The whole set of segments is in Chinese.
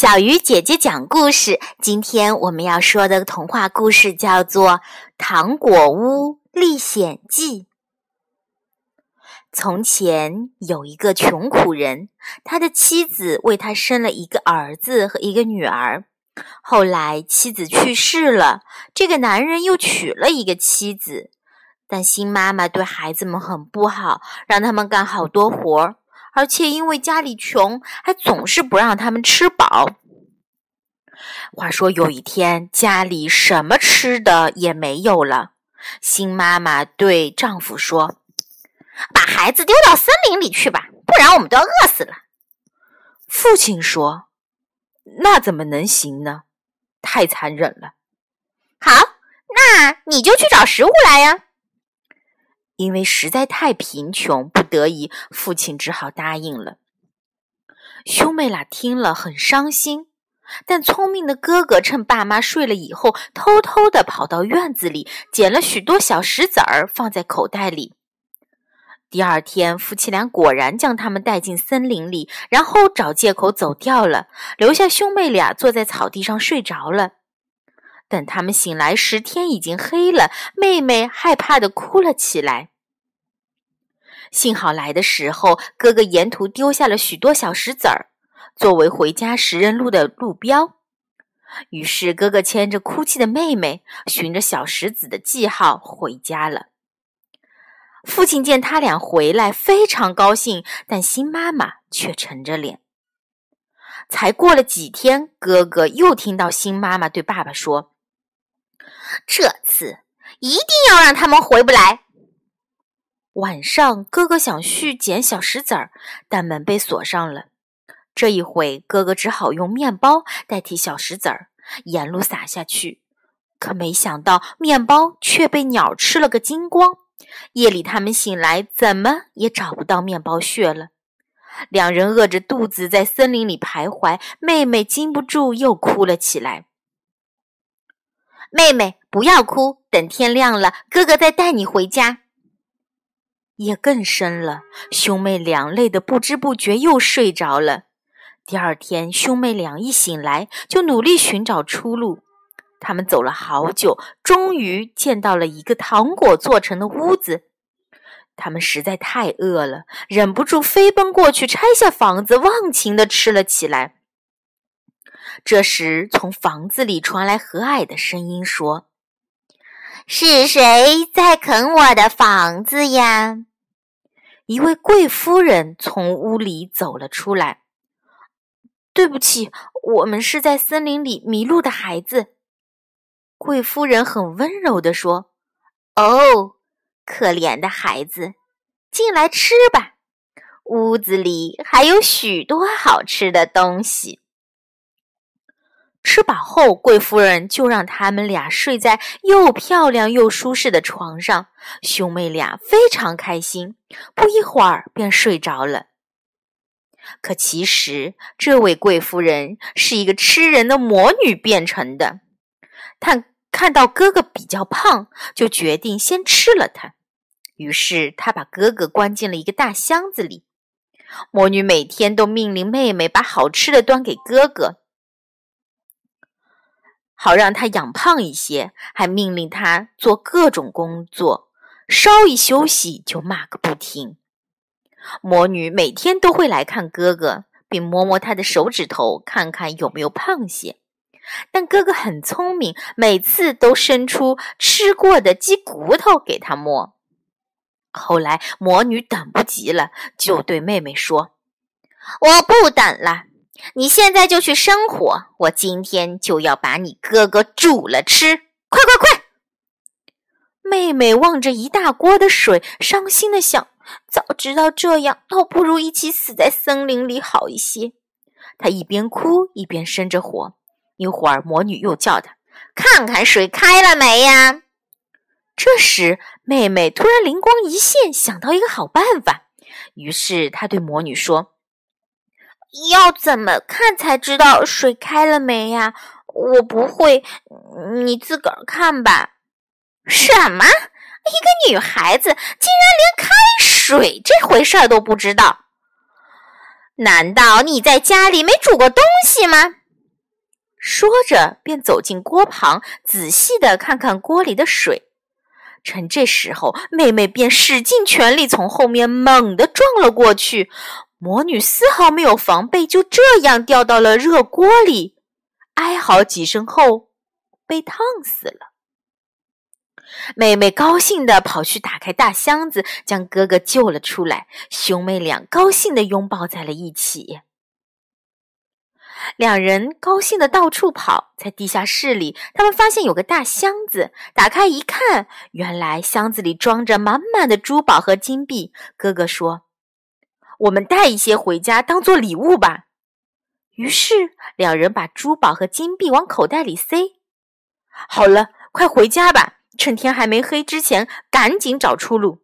小鱼姐姐讲故事。今天我们要说的童话故事叫做《糖果屋历险记》。从前有一个穷苦人，他的妻子为他生了一个儿子和一个女儿。后来妻子去世了，这个男人又娶了一个妻子，但新妈妈对孩子们很不好，让他们干好多活儿。而且因为家里穷，还总是不让他们吃饱。话说有一天，家里什么吃的也没有了。新妈妈对丈夫说：“把孩子丢到森林里去吧，不然我们都要饿死了。”父亲说：“那怎么能行呢？太残忍了。”好，那你就去找食物来呀。因为实在太贫穷，不得已，父亲只好答应了。兄妹俩听了很伤心，但聪明的哥哥趁爸妈睡了以后，偷偷的跑到院子里捡了许多小石子儿，放在口袋里。第二天，夫妻俩果然将他们带进森林里，然后找借口走掉了，留下兄妹俩坐在草地上睡着了。等他们醒来时，天已经黑了。妹妹害怕的哭了起来。幸好来的时候，哥哥沿途丢下了许多小石子儿，作为回家食人路的路标。于是，哥哥牵着哭泣的妹妹，循着小石子的记号回家了。父亲见他俩回来，非常高兴，但新妈妈却沉着脸。才过了几天，哥哥又听到新妈妈对爸爸说。这次一定要让他们回不来。晚上，哥哥想去捡小石子儿，但门被锁上了。这一回，哥哥只好用面包代替小石子儿，沿路撒下去。可没想到，面包却被鸟吃了个精光。夜里，他们醒来，怎么也找不到面包屑了。两人饿着肚子在森林里徘徊，妹妹禁不住又哭了起来。妹妹，不要哭，等天亮了，哥哥再带你回家。夜更深了，兄妹俩累得不知不觉又睡着了。第二天，兄妹俩一醒来就努力寻找出路。他们走了好久，终于见到了一个糖果做成的屋子。他们实在太饿了，忍不住飞奔过去，拆下房子，忘情地吃了起来。这时，从房子里传来和蔼的声音，说：“是谁在啃我的房子呀？”一位贵夫人从屋里走了出来。“对不起，我们是在森林里迷路的孩子。”贵夫人很温柔地说。“哦，可怜的孩子，进来吃吧，屋子里还有许多好吃的东西。”吃饱后，贵夫人就让他们俩睡在又漂亮又舒适的床上。兄妹俩非常开心，不一会儿便睡着了。可其实，这位贵夫人是一个吃人的魔女变成的。她看到哥哥比较胖，就决定先吃了他。于是，她把哥哥关进了一个大箱子里。魔女每天都命令妹妹把好吃的端给哥哥。好让他养胖一些，还命令他做各种工作，稍一休息就骂个不停。魔女每天都会来看哥哥，并摸摸他的手指头，看看有没有胖些。但哥哥很聪明，每次都伸出吃过的鸡骨头给他摸。后来魔女等不及了，就对妹妹说：“我不等了。”你现在就去生火，我今天就要把你哥哥煮了吃！快快快！妹妹望着一大锅的水，伤心的想：早知道这样，倒不如一起死在森林里好一些。她一边哭一边生着火。一会儿，魔女又叫她：“看看水开了没呀？”这时，妹妹突然灵光一现，想到一个好办法。于是，她对魔女说。要怎么看才知道水开了没呀？我不会，你自个儿看吧。什么？一个女孩子竟然连开水这回事儿都不知道？难道你在家里没煮过东西吗？说着，便走进锅旁，仔细的看看锅里的水。趁这时候，妹妹便使尽全力从后面猛地撞了过去。魔女丝毫没有防备，就这样掉到了热锅里，哀嚎几声后，被烫死了。妹妹高兴地跑去打开大箱子，将哥哥救了出来。兄妹俩高兴地拥抱在了一起。两人高兴的到处跑，在地下室里，他们发现有个大箱子，打开一看，原来箱子里装着满满的珠宝和金币。哥哥说：“我们带一些回家当做礼物吧。”于是两人把珠宝和金币往口袋里塞。好了，快回家吧，趁天还没黑之前，赶紧找出路。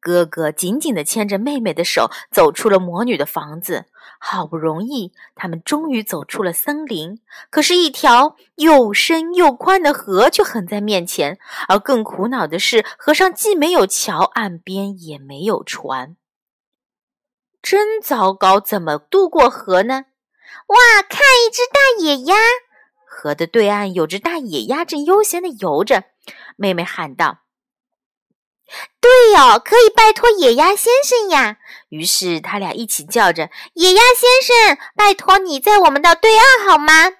哥哥紧紧地牵着妹妹的手，走出了魔女的房子。好不容易，他们终于走出了森林。可是，一条又深又宽的河却横在面前。而更苦恼的是，河上既没有桥，岸边也没有船。真糟糕！怎么渡过河呢？哇，看一只大野鸭！河的对岸有只大野鸭，正悠闲地游着。妹妹喊道。对哦，可以拜托野鸭先生呀。于是他俩一起叫着：“野鸭先生，拜托你在我们的对岸好吗？”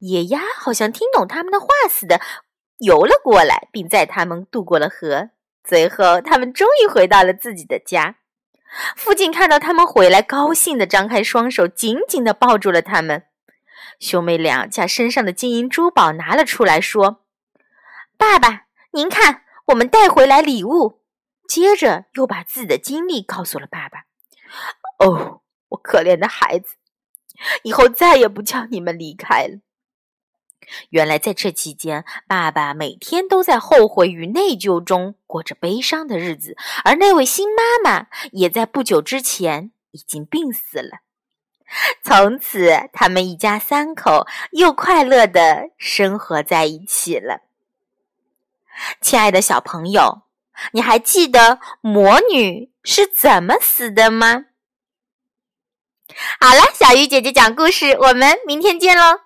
野鸭好像听懂他们的话似的，游了过来，并载他们渡过了河。最后，他们终于回到了自己的家。父亲看到他们回来，高兴地张开双手，紧紧地抱住了他们。兄妹俩将身上的金银珠宝拿了出来，说：“爸爸，您看。”我们带回来礼物，接着又把自己的经历告诉了爸爸。哦，我可怜的孩子，以后再也不叫你们离开了。原来在这期间，爸爸每天都在后悔与内疚中过着悲伤的日子，而那位新妈妈也在不久之前已经病死了。从此，他们一家三口又快乐的生活在一起了。亲爱的小朋友，你还记得魔女是怎么死的吗？好了，小鱼姐姐讲故事，我们明天见喽。